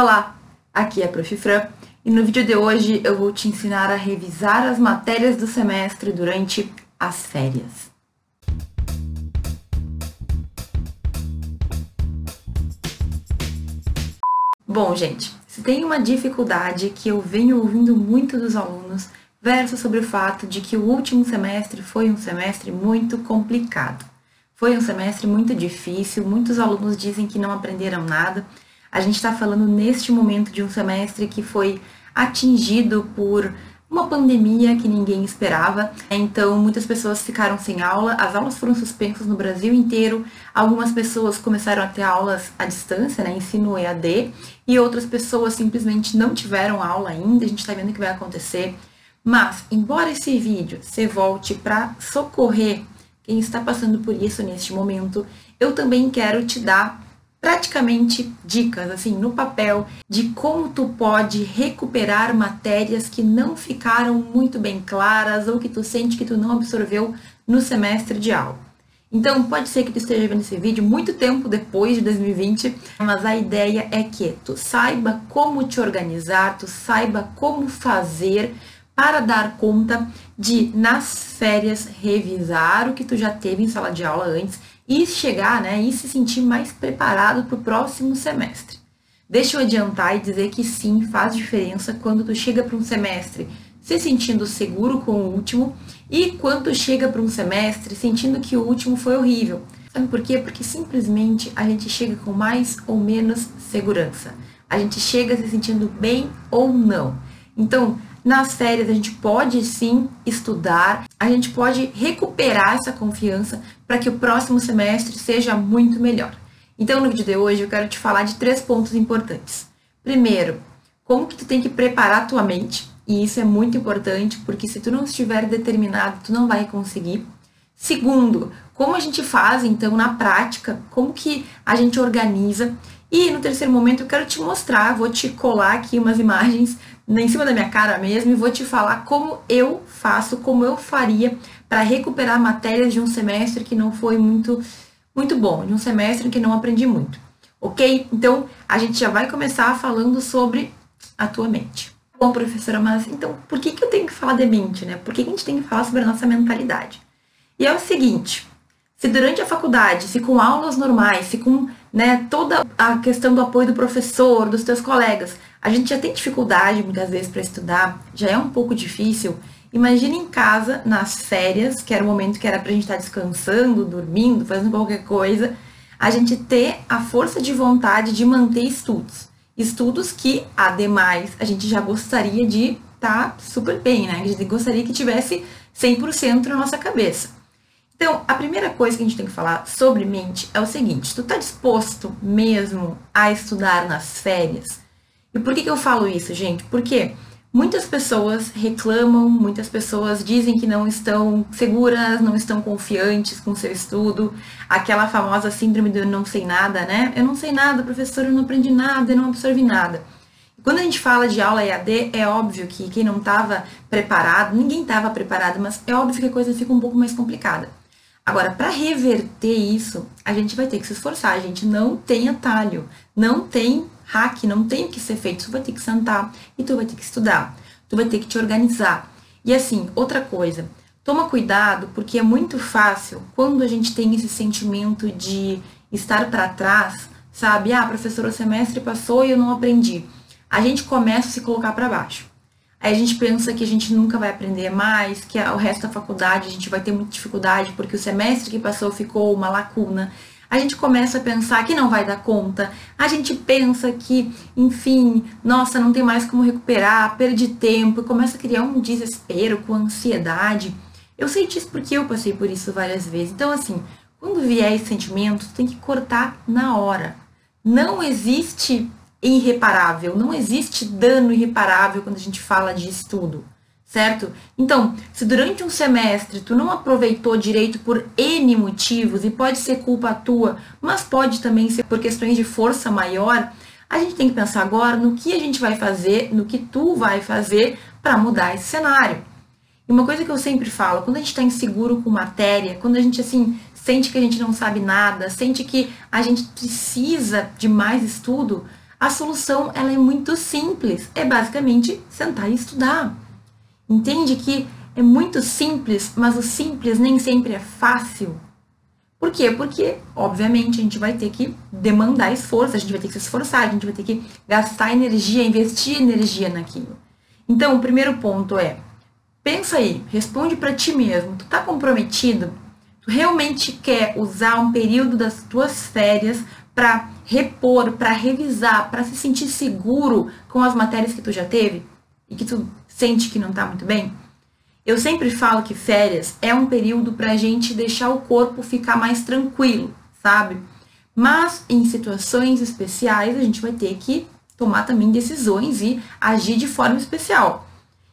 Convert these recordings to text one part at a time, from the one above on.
Olá, aqui é a Prof. Fran e no vídeo de hoje eu vou te ensinar a revisar as matérias do semestre durante as férias. Bom, gente, se tem uma dificuldade que eu venho ouvindo muito dos alunos, versa sobre o fato de que o último semestre foi um semestre muito complicado. Foi um semestre muito difícil, muitos alunos dizem que não aprenderam nada a gente está falando neste momento de um semestre que foi atingido por uma pandemia que ninguém esperava. Então, muitas pessoas ficaram sem aula, as aulas foram suspensas no Brasil inteiro. Algumas pessoas começaram a ter aulas à distância, né, ensino EAD, e outras pessoas simplesmente não tiveram aula ainda. A gente está vendo o que vai acontecer. Mas, embora esse vídeo se volte para socorrer quem está passando por isso neste momento, eu também quero te dar praticamente dicas assim no papel de como tu pode recuperar matérias que não ficaram muito bem claras ou que tu sente que tu não absorveu no semestre de aula. Então, pode ser que tu esteja vendo esse vídeo muito tempo depois de 2020, mas a ideia é que tu saiba como te organizar, tu saiba como fazer para dar conta de, nas férias, revisar o que tu já teve em sala de aula antes e chegar, né, e se sentir mais preparado para o próximo semestre. Deixa eu adiantar e dizer que sim, faz diferença quando tu chega para um semestre se sentindo seguro com o último e quando tu chega para um semestre sentindo que o último foi horrível. Sabe por quê? Porque simplesmente a gente chega com mais ou menos segurança. A gente chega se sentindo bem ou não. Então, nas férias a gente pode sim estudar, a gente pode recuperar essa confiança para que o próximo semestre seja muito melhor. Então, no vídeo de hoje eu quero te falar de três pontos importantes. Primeiro, como que tu tem que preparar a tua mente, e isso é muito importante, porque se tu não estiver determinado, tu não vai conseguir. Segundo, como a gente faz então na prática, como que a gente organiza. E no terceiro momento eu quero te mostrar, vou te colar aqui umas imagens em cima da minha cara mesmo e vou te falar como eu faço, como eu faria para recuperar matérias de um semestre que não foi muito muito bom, de um semestre em que não aprendi muito. OK? Então, a gente já vai começar falando sobre a tua mente. Bom, professora, mas então por que, que eu tenho que falar de mente, né? Por que, que a gente tem que falar sobre a nossa mentalidade? E é o seguinte, se durante a faculdade, se com aulas normais, se com né, toda a questão do apoio do professor, dos teus colegas, a gente já tem dificuldade muitas vezes para estudar, já é um pouco difícil. Imagina em casa, nas férias, que era o momento que era para a gente estar tá descansando, dormindo, fazendo qualquer coisa, a gente ter a força de vontade de manter estudos. Estudos que, ademais, a gente já gostaria de estar tá super bem, né? A gente gostaria que tivesse 100% na nossa cabeça. Então, a primeira coisa que a gente tem que falar sobre mente é o seguinte: tu está disposto mesmo a estudar nas férias? E por que, que eu falo isso, gente? Porque muitas pessoas reclamam, muitas pessoas dizem que não estão seguras, não estão confiantes com seu estudo, aquela famosa síndrome do eu não sei nada, né? Eu não sei nada, professor, eu não aprendi nada, eu não absorvi nada. Quando a gente fala de aula EAD, é óbvio que quem não estava preparado, ninguém estava preparado, mas é óbvio que a coisa fica um pouco mais complicada. Agora, para reverter isso, a gente vai ter que se esforçar. A gente não tem atalho, não tem hack, não tem que ser feito. Tu vai ter que sentar e tu vai ter que estudar. Tu vai ter que te organizar. E assim, outra coisa, toma cuidado porque é muito fácil quando a gente tem esse sentimento de estar para trás, sabe? Ah, professor, o semestre passou e eu não aprendi. A gente começa a se colocar para baixo. Aí a gente pensa que a gente nunca vai aprender mais, que o resto da faculdade a gente vai ter muita dificuldade porque o semestre que passou ficou uma lacuna. A gente começa a pensar que não vai dar conta. A gente pensa que, enfim, nossa, não tem mais como recuperar, perdi tempo, e começa a criar um desespero com ansiedade. Eu sei disso porque eu passei por isso várias vezes. Então, assim, quando vier esse sentimento, tem que cortar na hora. Não existe irreparável. Não existe dano irreparável quando a gente fala de estudo, certo? Então, se durante um semestre tu não aproveitou direito por N motivos, e pode ser culpa tua, mas pode também ser por questões de força maior, a gente tem que pensar agora no que a gente vai fazer, no que tu vai fazer para mudar esse cenário. E uma coisa que eu sempre falo, quando a gente está inseguro com matéria, quando a gente assim sente que a gente não sabe nada, sente que a gente precisa de mais estudo, A solução ela é muito simples, é basicamente sentar e estudar. Entende que é muito simples, mas o simples nem sempre é fácil. Por quê? Porque, obviamente, a gente vai ter que demandar esforço, a gente vai ter que se esforçar, a gente vai ter que gastar energia, investir energia naquilo. Então, o primeiro ponto é: pensa aí, responde para ti mesmo. Tu tá comprometido? Tu realmente quer usar um período das tuas férias para repor, para revisar, para se sentir seguro com as matérias que tu já teve e que tu sente que não tá muito bem? Eu sempre falo que férias é um período para a gente deixar o corpo ficar mais tranquilo, sabe? Mas em situações especiais a gente vai ter que tomar também decisões e agir de forma especial.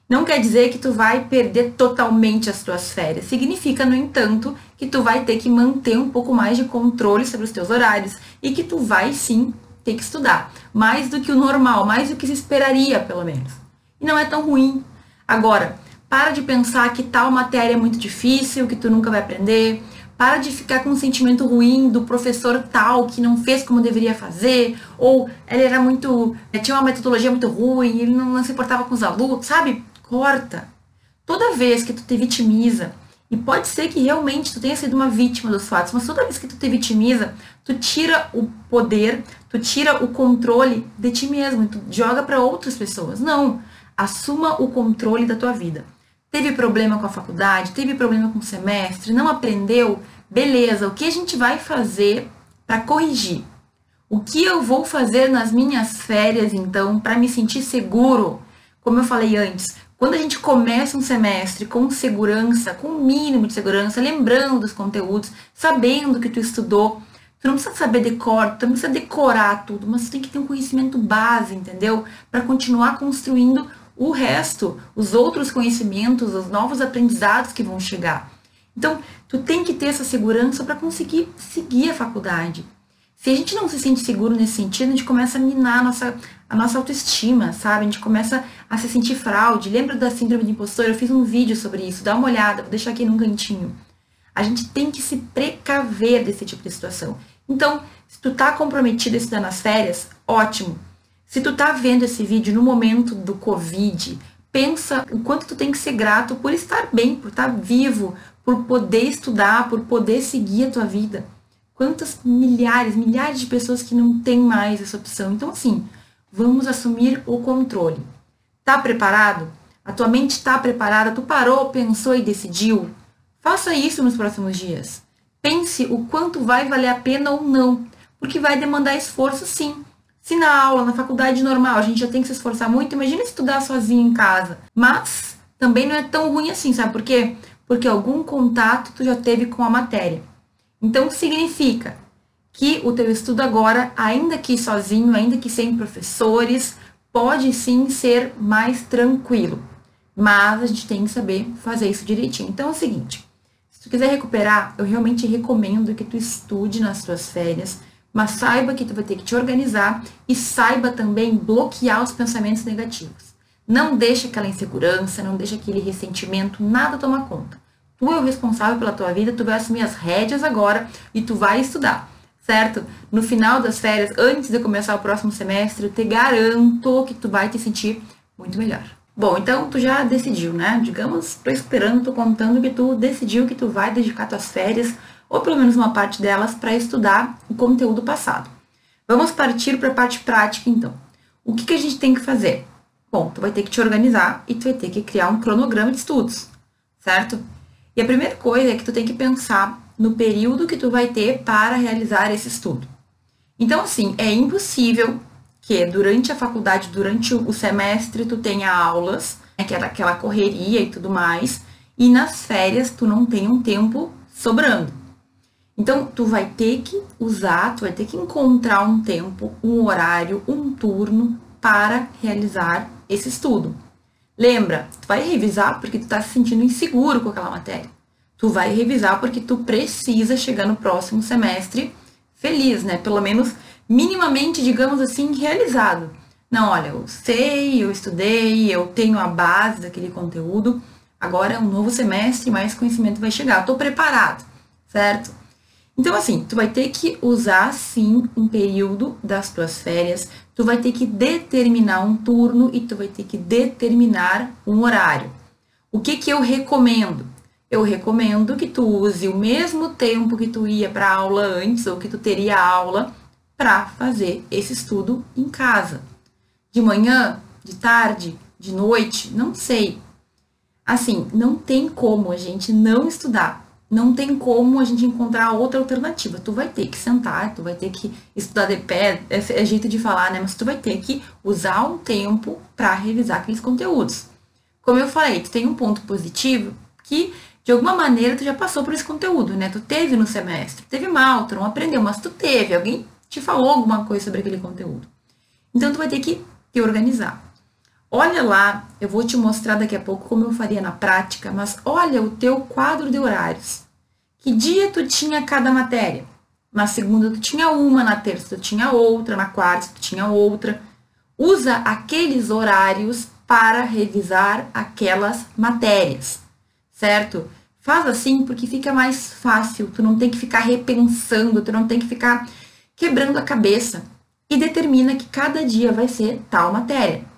Não quer dizer que tu vai perder totalmente as tuas férias. Significa, no entanto, que tu vai ter que manter um pouco mais de controle sobre os teus horários e que tu vai sim ter que estudar, mais do que o normal, mais do que se esperaria, pelo menos. E não é tão ruim. Agora, para de pensar que tal matéria é muito difícil, que tu nunca vai aprender. Para de ficar com um sentimento ruim do professor tal que não fez como deveria fazer, ou ele era muito. Eh, tinha uma metodologia muito ruim, ele não, não se importava com os alunos, sabe? Corta. Toda vez que tu te vitimiza, e pode ser que realmente tu tenha sido uma vítima dos fatos, mas toda vez que tu te vitimiza, tu tira o poder, tu tira o controle de ti mesmo, tu joga para outras pessoas. Não. Assuma o controle da tua vida. Teve problema com a faculdade, teve problema com o semestre, não aprendeu? Beleza, o que a gente vai fazer para corrigir? O que eu vou fazer nas minhas férias, então, para me sentir seguro? Como eu falei antes, quando a gente começa um semestre com segurança, com o mínimo de segurança, lembrando dos conteúdos, sabendo que tu estudou, tu não precisa saber decor, tu não precisa decorar tudo, mas tu tem que ter um conhecimento base, entendeu? Para continuar construindo o resto, os outros conhecimentos, os novos aprendizados que vão chegar. Então, tu tem que ter essa segurança para conseguir seguir a faculdade. Se a gente não se sente seguro nesse sentido, a gente começa a minar a nossa, a nossa autoestima, sabe? A gente começa a se sentir fraude. Lembra da síndrome de impostor? Eu fiz um vídeo sobre isso, dá uma olhada, vou deixar aqui num cantinho. A gente tem que se precaver desse tipo de situação. Então, se tu tá comprometido a estudar nas férias, ótimo. Se tu tá vendo esse vídeo no momento do Covid, pensa o quanto tu tem que ser grato por estar bem, por estar vivo, por poder estudar, por poder seguir a tua vida. Quantas milhares, milhares de pessoas que não têm mais essa opção. Então, assim, vamos assumir o controle. Tá preparado? A tua mente está preparada? Tu parou, pensou e decidiu? Faça isso nos próximos dias. Pense o quanto vai valer a pena ou não, porque vai demandar esforço sim. Se na aula, na faculdade normal, a gente já tem que se esforçar muito, imagina estudar sozinho em casa. Mas também não é tão ruim assim, sabe por quê? Porque algum contato tu já teve com a matéria. Então significa que o teu estudo agora, ainda que sozinho, ainda que sem professores, pode sim ser mais tranquilo. Mas a gente tem que saber fazer isso direitinho. Então é o seguinte, se tu quiser recuperar, eu realmente recomendo que tu estude nas tuas férias, mas saiba que tu vai ter que te organizar e saiba também bloquear os pensamentos negativos. Não deixa aquela insegurança, não deixa aquele ressentimento, nada tomar conta. Tu é o responsável pela tua vida, tu vai assumir as rédeas agora e tu vai estudar, certo? No final das férias, antes de começar o próximo semestre, eu te garanto que tu vai te sentir muito melhor. Bom, então tu já decidiu, né? Digamos, tô esperando, tô contando que tu decidiu que tu vai dedicar tuas férias ou pelo menos uma parte delas, para estudar o conteúdo passado. Vamos partir para a parte prática, então. O que, que a gente tem que fazer? Bom, tu vai ter que te organizar e tu vai ter que criar um cronograma de estudos, certo? E a primeira coisa é que tu tem que pensar no período que tu vai ter para realizar esse estudo. Então, assim, é impossível que durante a faculdade, durante o semestre, tu tenha aulas, né, é aquela correria e tudo mais, e nas férias tu não tenha um tempo sobrando. Então, tu vai ter que usar, tu vai ter que encontrar um tempo, um horário, um turno para realizar esse estudo. Lembra, tu vai revisar porque tu tá se sentindo inseguro com aquela matéria. Tu vai revisar porque tu precisa chegar no próximo semestre feliz, né? Pelo menos minimamente, digamos assim, realizado. Não, olha, eu sei, eu estudei, eu tenho a base daquele conteúdo. Agora é um novo semestre, mais conhecimento vai chegar. Eu tô preparado, certo? Então, assim, tu vai ter que usar sim um período das tuas férias tu vai ter que determinar um turno e tu vai ter que determinar um horário. O que que eu recomendo? Eu recomendo que tu use o mesmo tempo que tu ia para aula antes ou que tu teria aula para fazer esse estudo em casa. De manhã, de tarde, de noite, não sei. Assim, não tem como a gente não estudar não tem como a gente encontrar outra alternativa. Tu vai ter que sentar, tu vai ter que estudar de pé, é, é jeito de falar, né? Mas tu vai ter que usar um tempo para revisar aqueles conteúdos. Como eu falei, tu tem um ponto positivo que de alguma maneira tu já passou por esse conteúdo, né? Tu teve no semestre, teve mal, tu não aprendeu, mas tu teve, alguém te falou alguma coisa sobre aquele conteúdo. Então tu vai ter que te organizar. Olha lá, eu vou te mostrar daqui a pouco como eu faria na prática, mas olha o teu quadro de horários. Que dia tu tinha cada matéria? Na segunda tu tinha uma, na terça tu tinha outra, na quarta tu tinha outra. Usa aqueles horários para revisar aquelas matérias, certo? Faz assim porque fica mais fácil, tu não tem que ficar repensando, tu não tem que ficar quebrando a cabeça e determina que cada dia vai ser tal matéria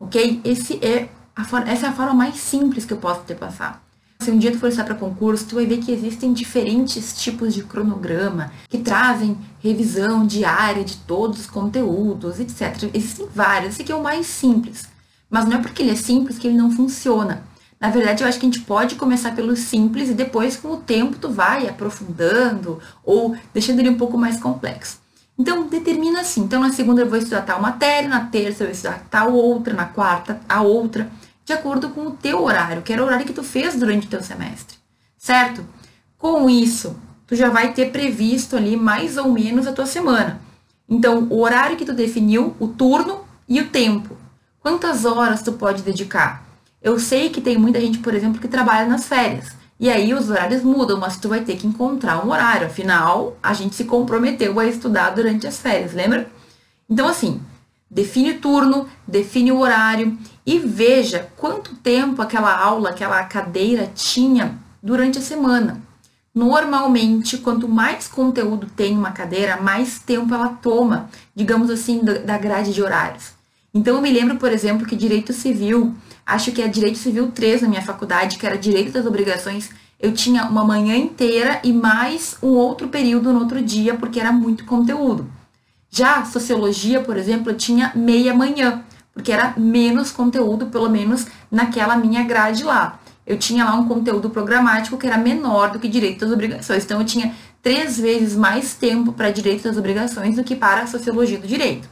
ok? Esse é forma, essa é a forma mais simples que eu posso te passar. Se um dia tu for estar para concurso, tu vai ver que existem diferentes tipos de cronograma que trazem revisão diária de todos os conteúdos, etc. Existem vários. Esse aqui é o mais simples. Mas não é porque ele é simples que ele não funciona. Na verdade, eu acho que a gente pode começar pelo simples e depois, com o tempo, tu vai aprofundando ou deixando ele um pouco mais complexo. Então, determina assim. Então, na segunda eu vou estudar tal matéria, na terça eu vou estudar tal outra, na quarta a outra, de acordo com o teu horário, que era o horário que tu fez durante o teu semestre, certo? Com isso, tu já vai ter previsto ali mais ou menos a tua semana. Então, o horário que tu definiu, o turno e o tempo. Quantas horas tu pode dedicar? Eu sei que tem muita gente, por exemplo, que trabalha nas férias. E aí os horários mudam, mas tu vai ter que encontrar um horário. Afinal, a gente se comprometeu a estudar durante as férias, lembra? Então, assim, define o turno, define o horário e veja quanto tempo aquela aula, aquela cadeira tinha durante a semana. Normalmente, quanto mais conteúdo tem uma cadeira, mais tempo ela toma, digamos assim, da grade de horários. Então, eu me lembro, por exemplo, que direito civil acho que é Direito Civil 3 na minha faculdade, que era Direito das Obrigações, eu tinha uma manhã inteira e mais um outro período no outro dia, porque era muito conteúdo. Já Sociologia, por exemplo, eu tinha meia manhã, porque era menos conteúdo, pelo menos naquela minha grade lá. Eu tinha lá um conteúdo programático que era menor do que Direito das Obrigações. Então, eu tinha três vezes mais tempo para Direito das Obrigações do que para Sociologia do Direito.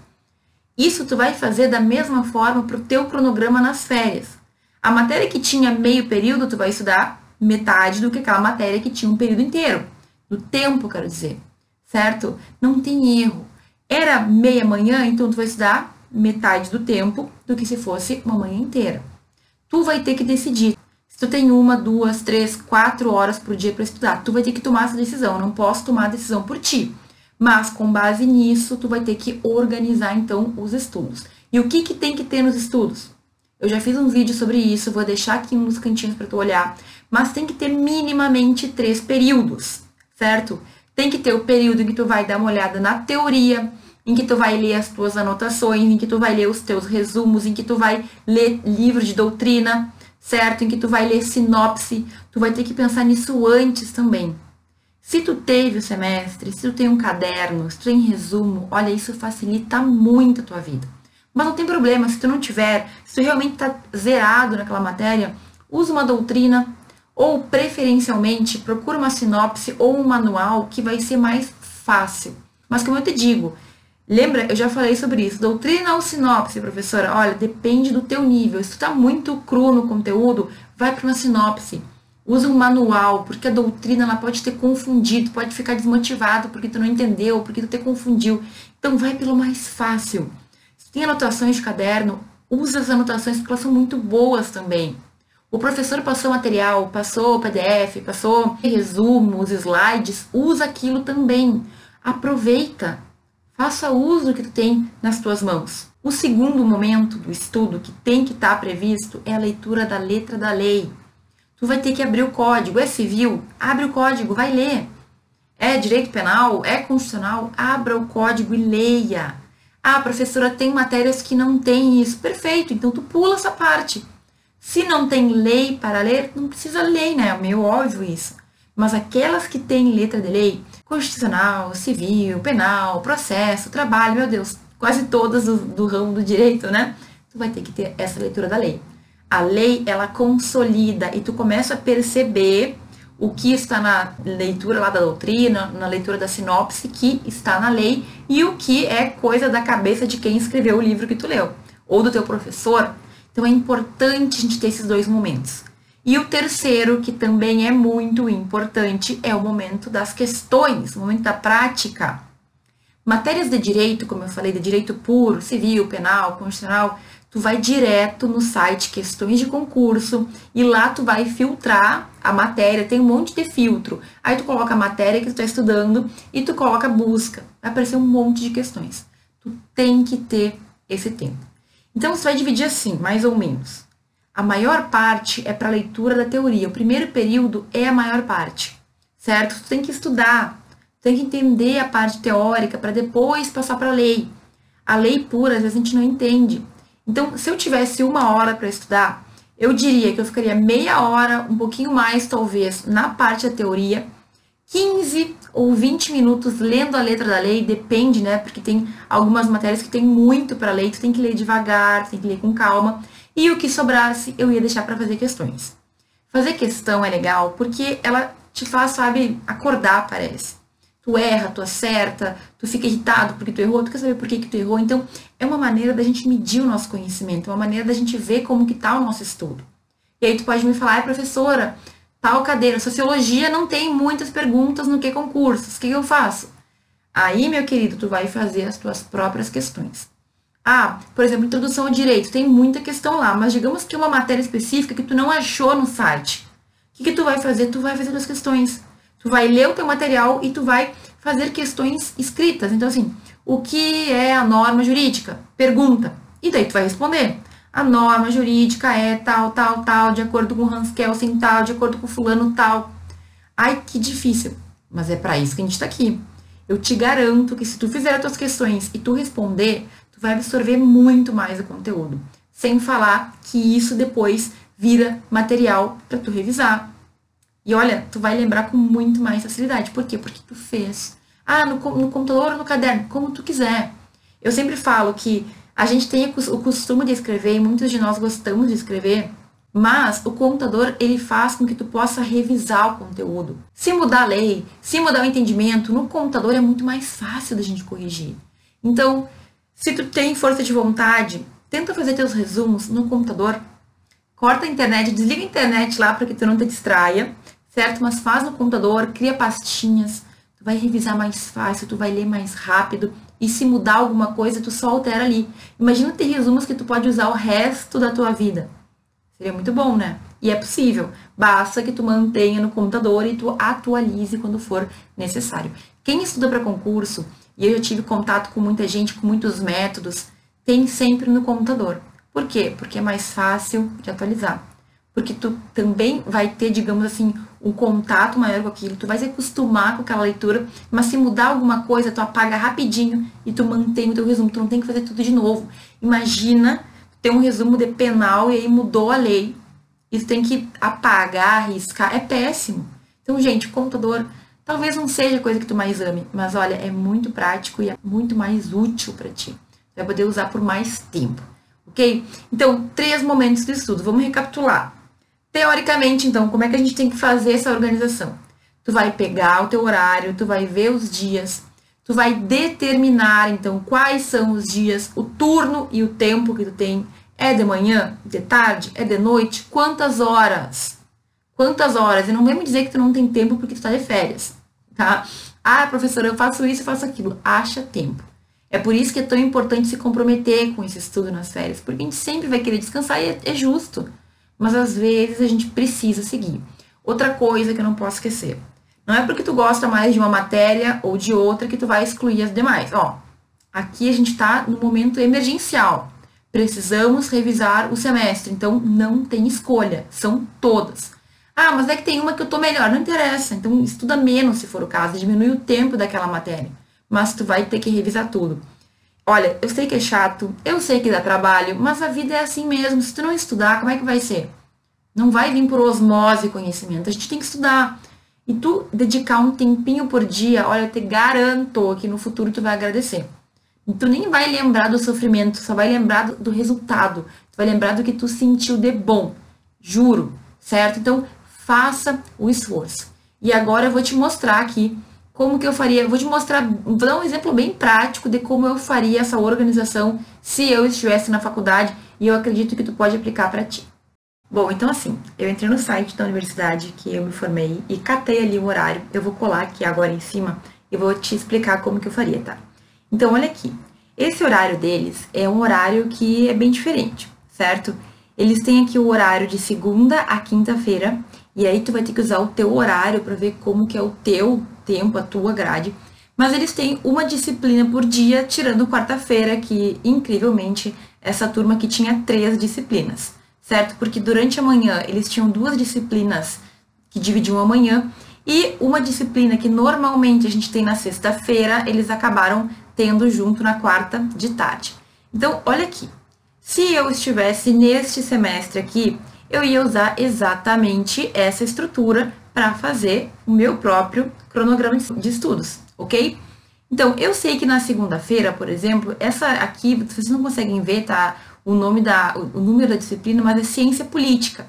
Isso tu vai fazer da mesma forma para o teu cronograma nas férias. A matéria que tinha meio período, tu vai estudar metade do que aquela matéria que tinha um período inteiro. Do tempo, quero dizer. Certo? Não tem erro. Era meia manhã, então tu vai estudar metade do tempo do que se fosse uma manhã inteira. Tu vai ter que decidir. Se tu tem uma, duas, três, quatro horas por dia para estudar, tu vai ter que tomar essa decisão. Eu não posso tomar a decisão por ti. Mas com base nisso, tu vai ter que organizar então os estudos. E o que, que tem que ter nos estudos? Eu já fiz um vídeo sobre isso, vou deixar aqui nos cantinhos para tu olhar. Mas tem que ter minimamente três períodos, certo? Tem que ter o período em que tu vai dar uma olhada na teoria, em que tu vai ler as tuas anotações, em que tu vai ler os teus resumos, em que tu vai ler livros de doutrina, certo? Em que tu vai ler sinopse. Tu vai ter que pensar nisso antes também. Se tu teve o semestre, se tu tem um caderno, se tu tem resumo, olha, isso facilita muito a tua vida. Mas não tem problema, se tu não tiver, se tu realmente está zerado naquela matéria, usa uma doutrina ou preferencialmente procura uma sinopse ou um manual que vai ser mais fácil. Mas como eu te digo, lembra, eu já falei sobre isso, doutrina ou sinopse, professora? Olha, depende do teu nível. Se tu tá muito cru no conteúdo, vai para uma sinopse. Usa um manual, porque a doutrina ela pode ter confundido, pode ficar desmotivado porque tu não entendeu, porque tu te confundiu. Então vai pelo mais fácil. Se tem anotações de caderno, usa as anotações porque elas são muito boas também. O professor passou material, passou PDF, passou resumos, slides, usa aquilo também. Aproveita. Faça uso do que tu tem nas tuas mãos. O segundo momento do estudo que tem que estar previsto é a leitura da letra da lei tu vai ter que abrir o código. É civil? Abre o código, vai ler. É direito penal? É constitucional? Abra o código e leia. Ah, professora, tem matérias que não tem isso. Perfeito, então tu pula essa parte. Se não tem lei para ler, não precisa lei, né? É meio óbvio isso. Mas aquelas que têm letra de lei, constitucional, civil, penal, processo, trabalho, meu Deus, quase todas do, do ramo do direito, né? Tu vai ter que ter essa leitura da lei. A lei, ela consolida e tu começa a perceber o que está na leitura lá da doutrina, na leitura da sinopse, que está na lei, e o que é coisa da cabeça de quem escreveu o livro que tu leu, ou do teu professor. Então é importante a gente ter esses dois momentos. E o terceiro, que também é muito importante, é o momento das questões, o momento da prática. Matérias de direito, como eu falei, de direito puro, civil, penal, constitucional, tu vai direto no site questões de concurso e lá tu vai filtrar a matéria, tem um monte de filtro. Aí tu coloca a matéria que tu está estudando e tu coloca busca. Vai aparecer um monte de questões. Tu tem que ter esse tempo. Então você vai dividir assim, mais ou menos. A maior parte é para leitura da teoria. O primeiro período é a maior parte, certo? Tu tem que estudar, tem que entender a parte teórica para depois passar para a lei. A lei pura, às vezes a gente não entende. Então, se eu tivesse uma hora para estudar, eu diria que eu ficaria meia hora, um pouquinho mais talvez, na parte da teoria, 15 ou 20 minutos lendo a letra da lei, depende, né? Porque tem algumas matérias que tem muito para ler, tu tem que ler devagar, tem que ler com calma. E o que sobrasse, eu ia deixar para fazer questões. Fazer questão é legal porque ela te faz, sabe, acordar, parece. Tu erra, tu acerta, tu fica irritado porque tu errou, tu quer saber por que, que tu errou. Então, é uma maneira da gente medir o nosso conhecimento, é uma maneira da gente ver como que tá o nosso estudo. E aí tu pode me falar, professora, tal cadeira, sociologia não tem muitas perguntas no que concursos, o que eu faço? Aí, meu querido, tu vai fazer as tuas próprias questões. Ah, por exemplo, introdução ao direito, tem muita questão lá, mas digamos que uma matéria específica que tu não achou no site. O que, que tu vai fazer? Tu vai fazer as questões. Tu vai ler o teu material e tu vai fazer questões escritas. Então, assim, o que é a norma jurídica? Pergunta. E daí tu vai responder. A norma jurídica é tal, tal, tal, de acordo com Hans Kelsen tal, de acordo com fulano tal. Ai, que difícil. Mas é para isso que a gente está aqui. Eu te garanto que se tu fizer as tuas questões e tu responder, tu vai absorver muito mais o conteúdo. Sem falar que isso depois vira material para tu revisar. E olha, tu vai lembrar com muito mais facilidade. Por quê? Porque tu fez. Ah, no, no computador ou no caderno, como tu quiser. Eu sempre falo que a gente tem o costume de escrever e muitos de nós gostamos de escrever, mas o computador ele faz com que tu possa revisar o conteúdo. Se mudar a lei, se mudar o entendimento, no computador é muito mais fácil da gente corrigir. Então, se tu tem força de vontade, tenta fazer teus resumos no computador. Corta a internet, desliga a internet lá para que tu não te distraia, certo? Mas faz no computador, cria pastinhas, tu vai revisar mais fácil, tu vai ler mais rápido. E se mudar alguma coisa, tu só altera ali. Imagina ter resumos que tu pode usar o resto da tua vida. Seria muito bom, né? E é possível. Basta que tu mantenha no computador e tu atualize quando for necessário. Quem estuda para concurso e eu já tive contato com muita gente, com muitos métodos, tem sempre no computador. Por quê? Porque é mais fácil de atualizar. Porque tu também vai ter, digamos assim, um contato maior com aquilo, tu vai se acostumar com aquela leitura, mas se mudar alguma coisa, tu apaga rapidinho e tu mantém o teu resumo, tu não tem que fazer tudo de novo. Imagina ter um resumo de penal e aí mudou a lei, e tu tem que apagar, arriscar, é péssimo. Então, gente, computador Talvez não seja a coisa que tu mais ame, mas olha, é muito prático e é muito mais útil para ti. Vai poder usar por mais tempo, ok? Então, três momentos de estudo. Vamos recapitular. Teoricamente, então, como é que a gente tem que fazer essa organização? Tu vai pegar o teu horário, tu vai ver os dias, tu vai determinar, então, quais são os dias, o turno e o tempo que tu tem. É de manhã, de tarde, é de noite, quantas horas? Quantas horas? E não vem me dizer que tu não tem tempo porque tu tá de férias tá? Ah, professora, eu faço isso, eu faço aquilo. Acha tempo. É por isso que é tão importante se comprometer com esse estudo nas férias, porque a gente sempre vai querer descansar e é, é justo. Mas às vezes a gente precisa seguir. Outra coisa que eu não posso esquecer. Não é porque tu gosta mais de uma matéria ou de outra que tu vai excluir as demais. Ó, aqui a gente está no momento emergencial. Precisamos revisar o semestre, então não tem escolha, são todas. Ah, mas é que tem uma que eu tô melhor. Não interessa. Então, estuda menos se for o caso. Diminui o tempo daquela matéria. Mas tu vai ter que revisar tudo. Olha, eu sei que é chato, eu sei que dá trabalho, mas a vida é assim mesmo. Se tu não estudar, como é que vai ser? Não vai vir por osmose conhecimento. A gente tem que estudar. E tu dedicar um tempinho por dia, olha, eu te garanto que no futuro tu vai agradecer. E tu nem vai lembrar do sofrimento, só vai lembrar do, resultado. Tu vai lembrar do que tu sentiu de bom. Juro, certo? Então, faça o esforço. E agora eu vou te mostrar aqui como que eu faria. Vou te mostrar, vou dar um exemplo bem prático de como eu faria essa organização se eu estivesse na faculdade e eu acredito que tu pode aplicar para ti. Bom, então assim, eu entrei no site da universidade que eu me formei e catei ali o horário. Eu vou colar aqui agora em cima e vou te explicar como que eu faria, tá? Então, olha aqui. Esse horário deles é um horário que é bem diferente, certo? Eles têm aqui o horário de segunda a quinta-feira e aí tu vai ter que usar o teu horário para ver como que é o teu tempo, a tua grade. Mas eles têm uma disciplina por dia, tirando quarta-feira, que incrivelmente essa turma aqui tinha três disciplinas certo? Porque durante a manhã eles tinham duas disciplinas que dividiam a manhã e uma disciplina que normalmente a gente tem na sexta-feira, eles acabaram tendo junto na quarta de tarde. Então, olha aqui. Se eu estivesse neste semestre aqui, eu ia usar exatamente essa estrutura para fazer o meu próprio cronograma de estudos, ok? Então, eu sei que na segunda-feira, por exemplo, essa aqui, vocês não conseguem ver, tá? o nome da, o número da disciplina, mas é ciência política.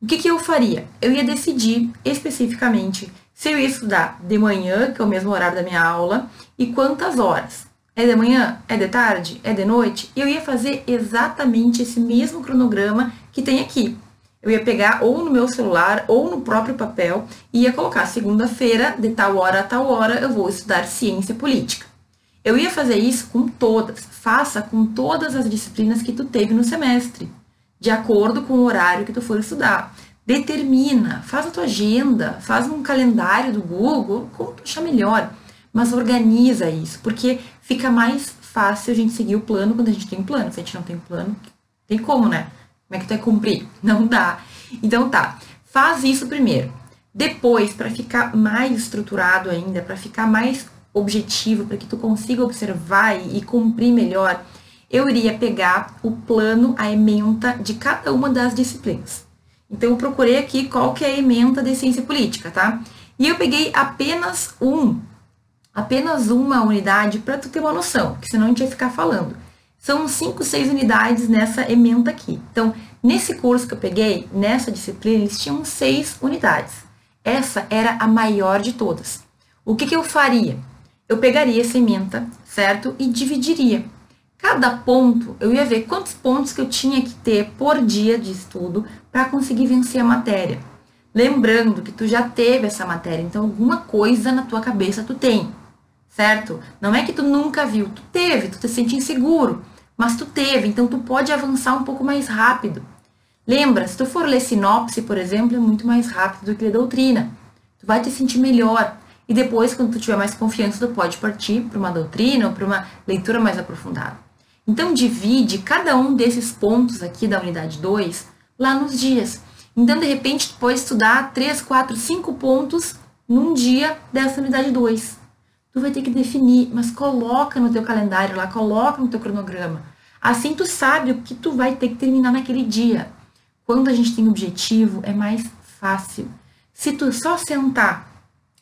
O que, que eu faria? Eu ia decidir especificamente se eu ia estudar de manhã, que é o mesmo horário da minha aula, e quantas horas. É de manhã? É de tarde? É de noite? Eu ia fazer exatamente esse mesmo cronograma que tem aqui. Eu ia pegar ou no meu celular ou no próprio papel e ia colocar segunda-feira, de tal hora a tal hora, eu vou estudar ciência política. Eu ia fazer isso com todas. Faça com todas as disciplinas que tu teve no semestre, de acordo com o horário que tu for estudar. Determina, faz a tua agenda, faz um calendário do Google, como tu achar melhor, mas organiza isso, porque fica mais fácil a gente seguir o plano quando a gente tem um plano. Se a gente não tem um plano, tem como, né? Como é que tu vai cumprir? Não dá. Então tá, faz isso primeiro. Depois, para ficar mais estruturado ainda, para ficar mais objetivo, para que tu consiga observar e, cumprir melhor, eu iria pegar o plano, a ementa de cada uma das disciplinas. Então, eu procurei aqui qual que é a ementa de ciência política, tá? E eu peguei apenas um, apenas uma unidade para tu ter uma noção, porque senão a gente ia ficar falando. São cinco, seis unidades nessa ementa aqui. Então, nesse curso que eu peguei, nessa disciplina, eles tinham seis unidades. Essa era a maior de todas. O que, que eu faria? eu pegaria essa ementa, certo? E dividiria. Cada ponto, eu ia ver quantos pontos que eu tinha que ter por dia de estudo para conseguir vencer a matéria. Lembrando que tu já teve essa matéria, então alguma coisa na tua cabeça tu tem, certo? Não é que tu nunca viu, tu teve, tu te sente inseguro, mas tu teve, então tu pode avançar um pouco mais rápido. Lembra, se tu for ler sinopse, por exemplo, é muito mais rápido do que ler doutrina. Tu vai te sentir melhor, e depois, quando tu tiver mais confiança, tu pode partir para uma doutrina ou para uma leitura mais aprofundada. Então, divide cada um desses pontos aqui da unidade 2 lá nos dias. Então, de repente, tu pode estudar 3, 4, 5 pontos num dia dessa unidade 2. Tu vai ter que definir, mas coloca no teu calendário lá, coloca no teu cronograma. Assim tu sabe o que tu vai ter que terminar naquele dia. Quando a gente tem objetivo, é mais fácil. Se tu só sentar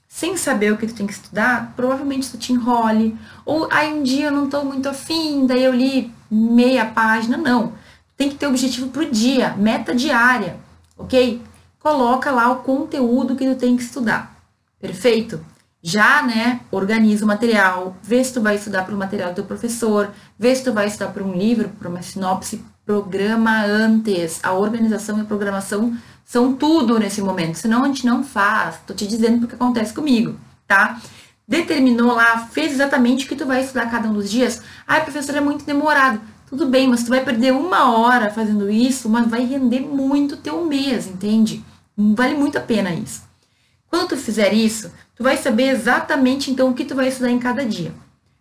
sem saber o que tu tem que estudar, provavelmente tu te enrole. Ou aí um dia eu não estou muito afim, daí eu li meia página. Não. Tem que ter objetivo pro dia, meta diária, ok? Coloca lá o conteúdo que tu tem que estudar. Perfeito? Já, né, organiza o material, vê se tu vai estudar para o material do teu professor, vê se tu vai estudar para um livro, para uma sinopse, programa antes. A organização e a programação são tudo nesse momento, senão a gente não faz. Tô te dizendo porque acontece comigo, tá? Determinou lá, fez exatamente o que tu vai estudar cada um dos dias. Ai, professor, é muito demorado. Tudo bem, mas tu vai perder uma hora fazendo isso, mas vai render muito teu mês, entende? Vale muito a pena isso. Quando tu fizer isso, tu vai saber exatamente então o que tu vai estudar em cada dia.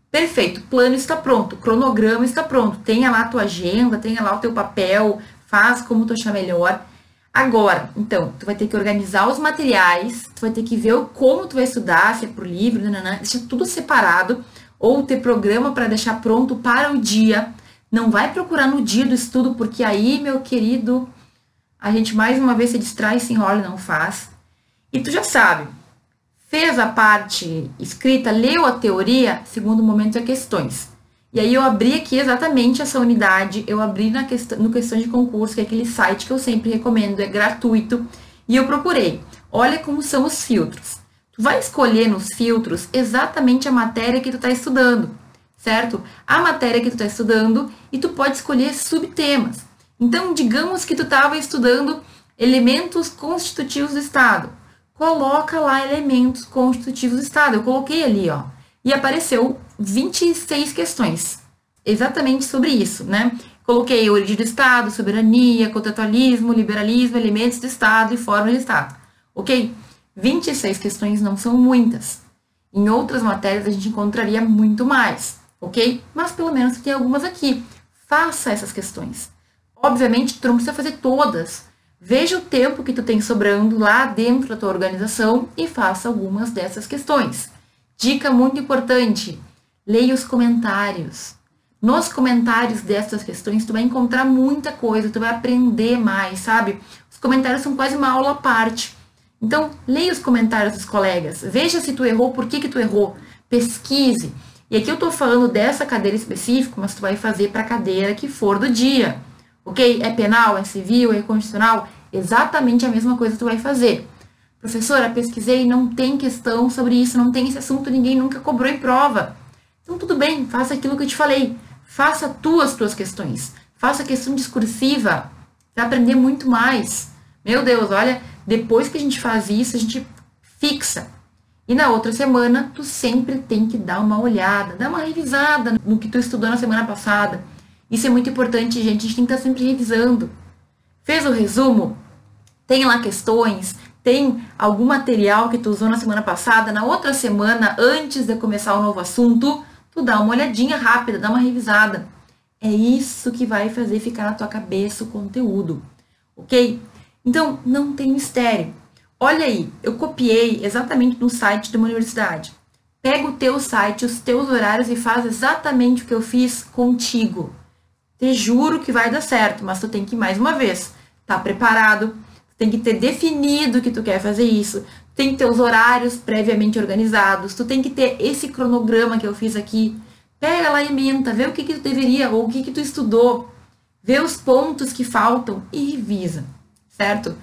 Perfeito, plano está pronto, cronograma está pronto. Tenha lá a tua agenda, tenha lá o teu papel, faz como tu achar melhor. Agora, então, tu vai ter que organizar os materiais, tu vai ter que ver como tu vai estudar, se é por livro, nananã, deixa tudo separado, ou ter programa para deixar pronto para o dia. Não vai procurar no dia do estudo, porque aí, meu querido, a gente mais uma vez se distrai, se enrola e não faz. E tu já sabe, fez a parte escrita, leu a teoria, segundo momento é questões. E aí eu abri aqui exatamente essa unidade, eu abri na questão, no questão de concurso, que é aquele site que eu sempre recomendo, é gratuito, e eu procurei. Olha como são os filtros. Tu vai escolher nos filtros exatamente a matéria que tu está estudando, certo? A matéria que tu está estudando e tu pode escolher subtemas. Então, digamos que tu estava estudando elementos constitutivos do Estado coloca lá elementos constitutivos do Estado. Eu coloquei ali, ó, e apareceu 26 questões exatamente sobre isso, né? Coloquei origem do Estado, soberania, contratualismo, liberalismo, elementos do Estado e forma de Estado. Ok? 26 questões não são muitas. Em outras matérias a gente encontraria muito mais, ok? Mas pelo menos tem algumas aqui. Faça essas questões. Obviamente, tu não precisa fazer todas, Veja o tempo que tu tem sobrando lá dentro da tua organização e faça algumas dessas questões. Dica muito importante: leia os comentários. Nos comentários dessas questões, tu vai encontrar muita coisa, tu vai aprender mais, sabe? Os comentários são quase uma aula à parte. Então, leia os comentários dos colegas, veja se tu errou, por que que tu errou, pesquise. E aqui eu tô falando dessa cadeira específica, mas tu vai fazer para a cadeira que for do dia ok? É penal, é civil, é constitucional? Exatamente a mesma coisa tu vai fazer. Professora, pesquisei, não tem questão sobre isso, não tem esse assunto, ninguém nunca cobrou em prova. Então tudo bem, faça aquilo que eu te falei. Faça tu as tuas questões. Faça questão discursiva. Vai aprender muito mais. Meu Deus, olha, depois que a gente faz isso, a gente fixa. E na outra semana, tu sempre tem que dar uma olhada, dar uma revisada no que tu estudou na semana passada isso é muito importante, gente. A gente tem que estar sempre revisando. Fez o resumo? Tem lá questões? Tem algum material que tu usou na semana passada? Na outra semana, antes de começar o novo assunto, tu dá uma olhadinha rápida, dá uma revisada. É isso que vai fazer ficar na tua cabeça o conteúdo, ok? Então, não tem mistério. Olha aí, eu copiei exatamente no site de uma universidade. Pega o teu site, os teus horários e faz exatamente o que eu fiz contigo. Te juro que vai dar certo, mas tu tem que, mais uma vez, estar tá preparado, tem que ter definido que tu quer fazer isso, tem que ter os horários previamente organizados, tu tem que ter esse cronograma que eu fiz aqui. Pega lá e menta, vê o que, que tu deveria ou o que, que tu estudou, vê os pontos que faltam e revisa, certo?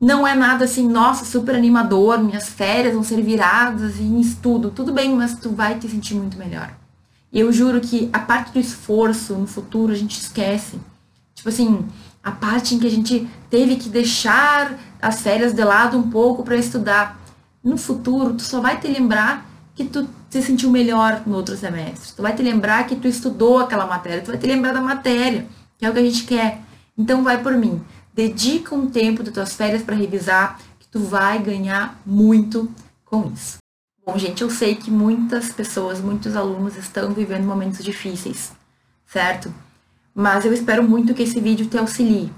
Não é nada assim, nossa, super animador, minhas férias vão ser viradas em estudo. Tudo bem, mas tu vai te sentir muito melhor. E eu juro que a parte do esforço no futuro a gente esquece. Tipo assim, a parte em que a gente teve que deixar as férias de lado um pouco para estudar. No futuro, tu só vai te lembrar que tu se sentiu melhor no outro semestre. Tu vai te lembrar que tu estudou aquela matéria, tu vai te lembrar da matéria, que é o que a gente quer. Então vai por mim. Dedica um tempo das tuas férias para revisar, que tu vai ganhar muito com isso. Bom, gente, eu sei que muitas pessoas, muitos alunos estão vivendo momentos difíceis, certo? Mas eu espero muito que esse vídeo te auxilie.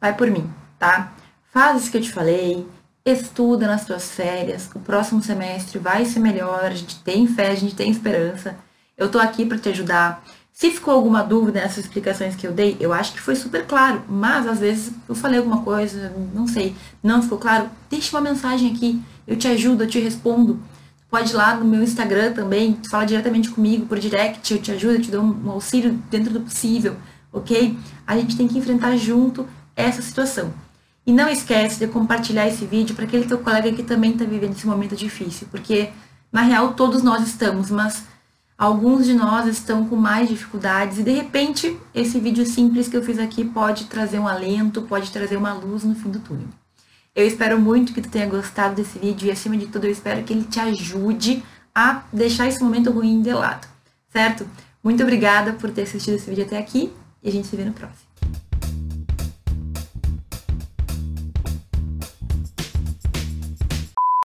Vai por mim, tá? Faz isso que eu te falei, estuda nas tuas férias, o próximo semestre vai ser melhor, a gente tem fé, a gente tem esperança. Eu tô aqui para te ajudar. Se ficou alguma dúvida nessas explicações que eu dei, eu acho que foi super claro, mas às vezes eu falei alguma coisa, não sei, não ficou claro, deixa uma mensagem aqui, eu te ajudo, eu te respondo. Pode ir lá no meu Instagram também, fala diretamente comigo por direct, eu te ajudo, eu te dou um auxílio dentro do possível, ok? A gente tem que enfrentar junto essa situação. E não esquece de compartilhar esse vídeo para aquele teu colega que também está vivendo esse momento difícil, porque na real todos nós estamos, mas alguns de nós estão com mais dificuldades e de repente esse vídeo simples que eu fiz aqui pode trazer um alento, pode trazer uma luz no fim do túnel. Eu espero muito que tu tenha gostado desse vídeo e, acima de tudo, eu espero que ele te ajude a deixar esse momento ruim de lado, certo? Muito obrigada por ter assistido esse vídeo até aqui e a gente se vê no próximo.